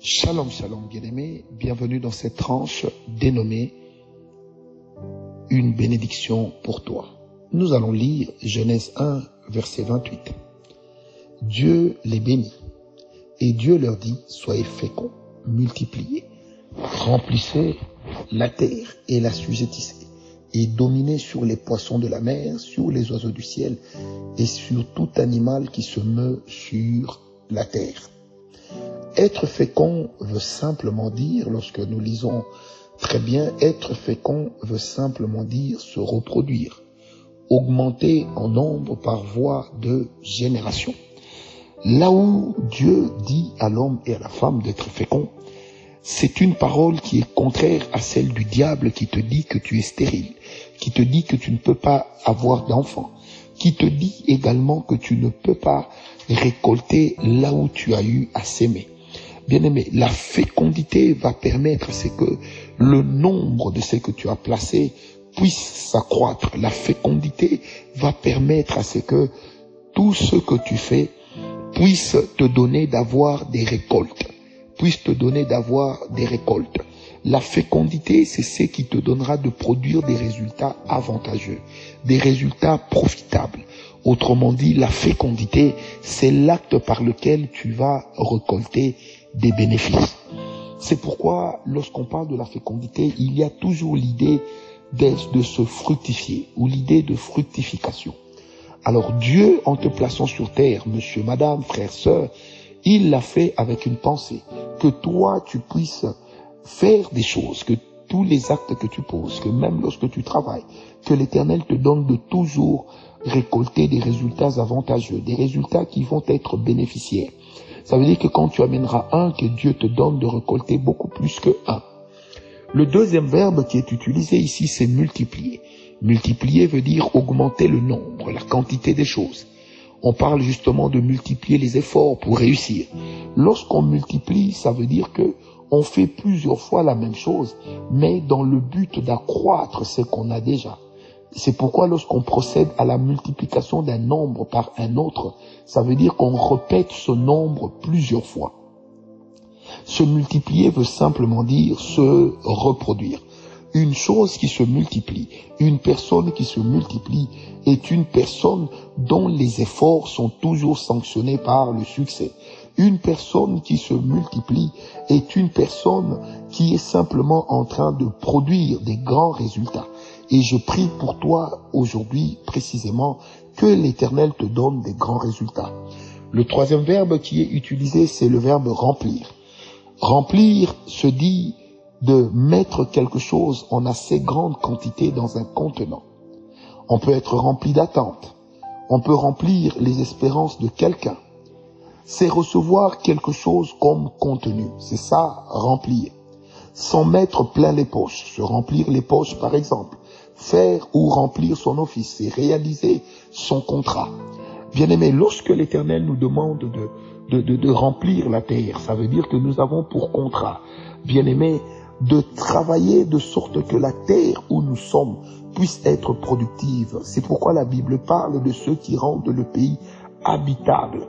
Shalom, shalom, bien-aimés. Bienvenue dans cette tranche dénommée Une bénédiction pour toi. Nous allons lire Genèse 1, verset 28. Dieu les bénit. Et Dieu leur dit, soyez féconds, multipliez, remplissez la terre et la sujettissez, et dominez sur les poissons de la mer, sur les oiseaux du ciel, et sur tout animal qui se meut sur la terre. Être fécond veut simplement dire, lorsque nous lisons très bien, être fécond veut simplement dire se reproduire, augmenter en nombre par voie de génération. Là où Dieu dit à l'homme et à la femme d'être fécond, c'est une parole qui est contraire à celle du diable qui te dit que tu es stérile, qui te dit que tu ne peux pas avoir d'enfant, qui te dit également que tu ne peux pas récolter là où tu as eu à s'aimer. Bien aimé, la fécondité va permettre à ce que le nombre de ce que tu as placé puisse s'accroître. La fécondité va permettre à ce que tout ce que tu fais puisse te donner d'avoir des récoltes, puisse te donner d'avoir des récoltes. La fécondité, c'est ce qui te donnera de produire des résultats avantageux, des résultats profitables. Autrement dit, la fécondité, c'est l'acte par lequel tu vas récolter des bénéfices. C'est pourquoi, lorsqu'on parle de la fécondité, il y a toujours l'idée de, se fructifier ou l'idée de fructification. Alors Dieu, en te plaçant sur terre, monsieur, madame, frère, sœur, il l'a fait avec une pensée, que toi tu puisses faire des choses, que tous les actes que tu poses, que même lorsque tu travailles, que l'Éternel te donne de toujours récolter des résultats avantageux, des résultats qui vont être bénéficiaires. Ça veut dire que quand tu amèneras un, que Dieu te donne de récolter beaucoup plus que un. Le deuxième verbe qui est utilisé ici, c'est multiplier. Multiplier veut dire augmenter le nombre, la quantité des choses. On parle justement de multiplier les efforts pour réussir. Lorsqu'on multiplie, ça veut dire que on fait plusieurs fois la même chose, mais dans le but d'accroître ce qu'on a déjà. C'est pourquoi lorsqu'on procède à la multiplication d'un nombre par un autre, ça veut dire qu'on répète ce nombre plusieurs fois. Se multiplier veut simplement dire se reproduire une chose qui se multiplie, une personne qui se multiplie est une personne dont les efforts sont toujours sanctionnés par le succès. Une personne qui se multiplie est une personne qui est simplement en train de produire des grands résultats. Et je prie pour toi aujourd'hui précisément que l'Éternel te donne des grands résultats. Le troisième verbe qui est utilisé, c'est le verbe remplir. Remplir se dit de mettre quelque chose en assez grande quantité dans un contenant. On peut être rempli d'attente. On peut remplir les espérances de quelqu'un. C'est recevoir quelque chose comme contenu. C'est ça, remplir. Sans mettre plein les poches. Se remplir les poches, par exemple. Faire ou remplir son office. C'est réaliser son contrat. Bien aimé, lorsque l'Éternel nous demande de, de, de, de remplir la terre, ça veut dire que nous avons pour contrat, bien aimé, de travailler de sorte que la terre où nous sommes puisse être productive. C'est pourquoi la Bible parle de ceux qui rendent le pays habitable.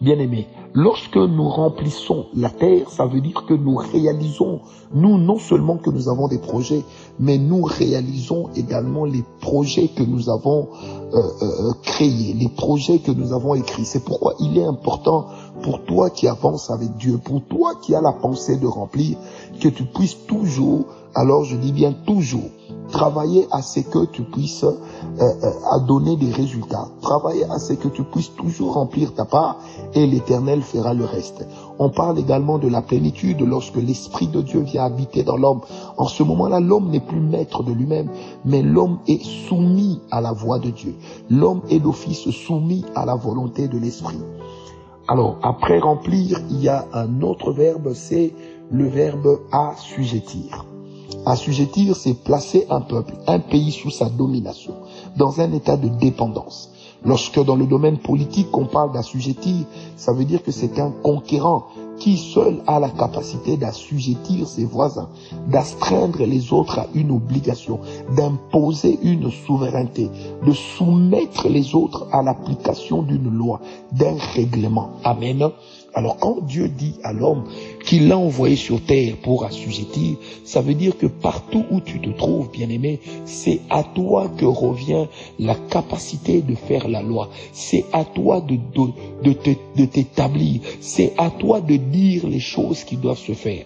Bien aimé, lorsque nous remplissons la terre, ça veut dire que nous réalisons, nous non seulement que nous avons des projets, mais nous réalisons également les projets que nous avons euh, euh, créés, les projets que nous avons écrits. C'est pourquoi il est important pour toi qui avances avec Dieu, pour toi qui as la pensée de remplir, que tu puisses toujours, alors je dis bien toujours, travailler à ce que tu puisses euh, euh, donner des résultats. Travailler à ce que tu puisses toujours remplir ta part et l'Éternel fera le reste. On parle également de la plénitude lorsque l'Esprit de Dieu vient habiter dans l'homme. En ce moment-là, l'homme n'est plus maître de lui-même, mais l'homme est soumis à la voix de Dieu. L'homme est d'office soumis à la volonté de l'Esprit. Alors, après remplir, il y a un autre verbe, c'est le verbe assujettir. Assujettir, c'est placer un peuple, un pays sous sa domination, dans un état de dépendance. Lorsque dans le domaine politique on parle d'assujettir, ça veut dire que c'est un conquérant qui seul a la capacité d'assujettir ses voisins, d'astreindre les autres à une obligation, d'imposer une souveraineté, de soumettre les autres à l'application d'une loi, d'un règlement. Amen. Alors quand Dieu dit à l'homme qu'il l'a envoyé sur terre pour assujettir, ça veut dire que partout où tu te trouves, bien-aimé, c'est à toi que revient la capacité de faire la loi. C'est à toi de, de, de t'établir. C'est à toi de dire les choses qui doivent se faire.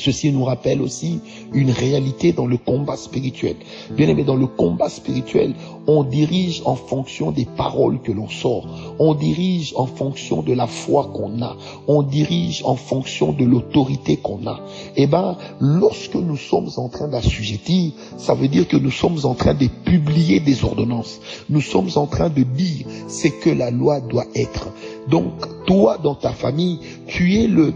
Ceci nous rappelle aussi une réalité dans le combat spirituel. Bien aimé, dans le combat spirituel, on dirige en fonction des paroles que l'on sort. On dirige en fonction de la foi qu'on a. On dirige en fonction de l'autorité qu'on a. Eh ben, lorsque nous sommes en train d'assujettir, ça veut dire que nous sommes en train de publier des ordonnances. Nous sommes en train de dire ce que la loi doit être. Donc, toi, dans ta famille, tu es le,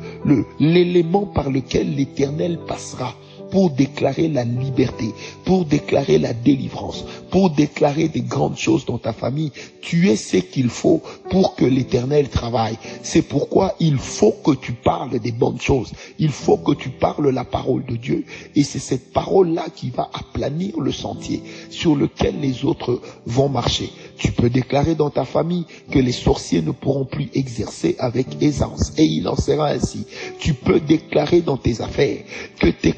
l'élément par lequel l'éternel passera pour déclarer la liberté, pour déclarer la délivrance, pour déclarer des grandes choses dans ta famille. Tu es ce qu'il faut pour que l'éternel travaille. C'est pourquoi il faut que tu parles des bonnes choses. Il faut que tu parles la parole de Dieu. Et c'est cette parole-là qui va aplanir le sentier sur lequel les autres vont marcher. Tu peux déclarer dans ta famille que les sorciers ne pourront plus exercer avec aisance. Et il en sera ainsi. Tu peux déclarer dans tes affaires que tes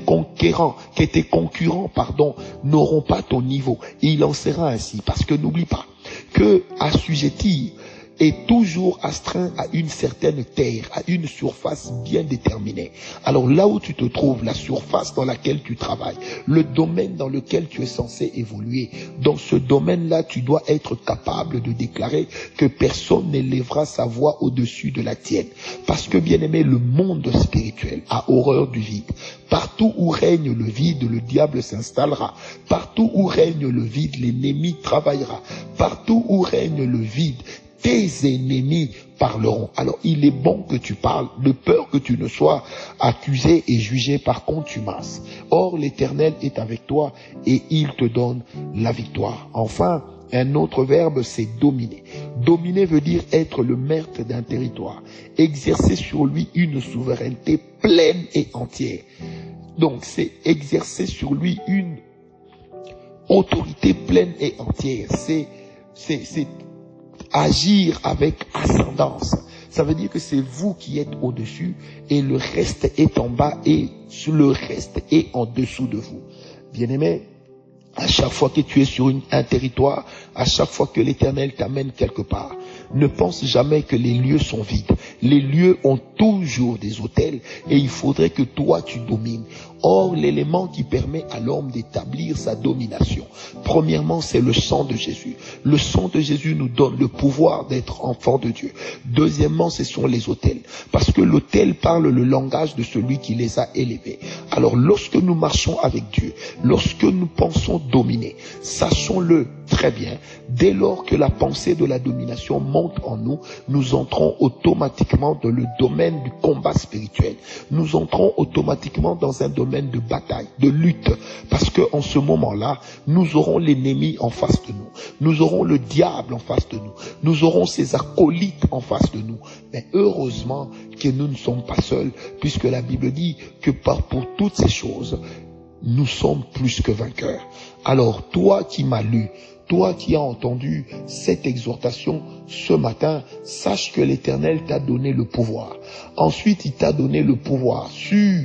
conquérants, que tes concurrents, pardon, n'auront pas ton niveau. Il en sera ainsi. Parce que n'oublie pas que assujettir est toujours astreint à une certaine terre, à une surface bien déterminée. Alors là où tu te trouves, la surface dans laquelle tu travailles, le domaine dans lequel tu es censé évoluer, dans ce domaine-là, tu dois être capable de déclarer que personne n'élèvera sa voix au-dessus de la tienne. Parce que, bien aimé, le monde spirituel a horreur du vide. Partout où règne le vide, le diable s'installera. Partout où règne le vide, l'ennemi travaillera. Partout où règne le vide, tes ennemis parleront. Alors il est bon que tu parles, de peur que tu ne sois accusé et jugé par contumace. Or l'Éternel est avec toi et il te donne la victoire. Enfin, un autre verbe, c'est dominer. Dominer veut dire être le maître d'un territoire, exercer sur lui une souveraineté pleine et entière. Donc c'est exercer sur lui une autorité pleine et entière. C'est c'est agir avec ascendance. Ça veut dire que c'est vous qui êtes au-dessus et le reste est en bas et le reste est en dessous de vous. Bien-aimé, à chaque fois que tu es sur un territoire, à chaque fois que l'éternel t'amène quelque part, ne pense jamais que les lieux sont vides. Les lieux ont toujours des hôtels et il faudrait que toi tu domines. Or, l'élément qui permet à l'homme d'établir sa domination, premièrement, c'est le sang de Jésus. Le sang de Jésus nous donne le pouvoir d'être enfant de Dieu. Deuxièmement, ce sont les hôtels. Parce que l'hôtel parle le langage de celui qui les a élevés. Alors, lorsque nous marchons avec Dieu, lorsque nous pensons dominer, sachons-le très bien, dès lors que la pensée de la domination monte en nous, nous entrons automatiquement dans le domaine du combat spirituel. Nous entrons automatiquement dans un domaine de bataille, de lutte, parce que en ce moment-là, nous aurons l'ennemi en face de nous, nous aurons le diable en face de nous, nous aurons ses acolytes en face de nous. Mais heureusement que nous ne sommes pas seuls, puisque la Bible dit que par pour toutes ces choses, nous sommes plus que vainqueurs. Alors toi qui m'as lu, toi qui as entendu cette exhortation ce matin, sache que l'Éternel t'a donné le pouvoir. Ensuite, il t'a donné le pouvoir sur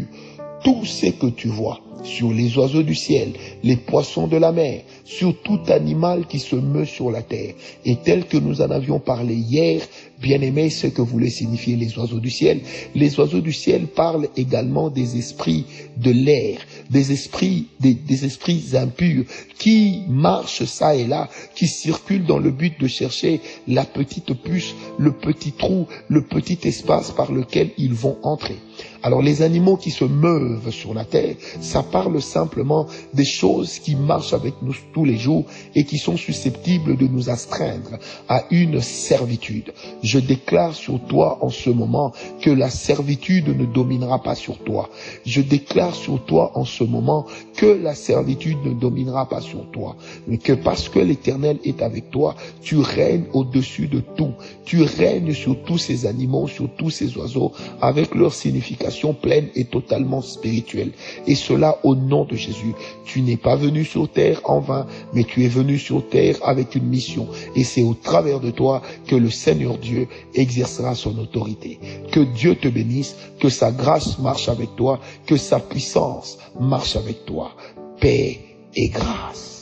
tout ce que tu vois, sur les oiseaux du ciel, les poissons de la mer, sur tout animal qui se meut sur la terre. Et tel que nous en avions parlé hier, bien aimé, ce que voulaient signifier les oiseaux du ciel, les oiseaux du ciel parlent également des esprits de l'air, des esprits, des, des esprits impurs qui marchent ça et là, qui circulent dans le but de chercher la petite puce, le petit trou, le petit espace par lequel ils vont entrer. Alors les animaux qui se meuvent sur la terre, ça parle simplement des choses qui marchent avec nous tous les jours et qui sont susceptibles de nous astreindre à une servitude. Je déclare sur toi en ce moment que la servitude ne dominera pas sur toi. Je déclare sur toi en ce moment que la servitude ne dominera pas sur toi, mais que parce que l'Éternel est avec toi, tu règnes au-dessus de tout. Tu règnes sur tous ces animaux, sur tous ces oiseaux, avec leur signification pleine et totalement spirituelle. Et cela au nom de Jésus. Tu n'es pas venu sur terre en vain, mais tu es venu sur terre avec une mission. Et c'est au travers de toi que le Seigneur Dieu exercera son autorité. Que Dieu te bénisse, que sa grâce marche avec toi, que sa puissance marche avec toi. Paix et grâce.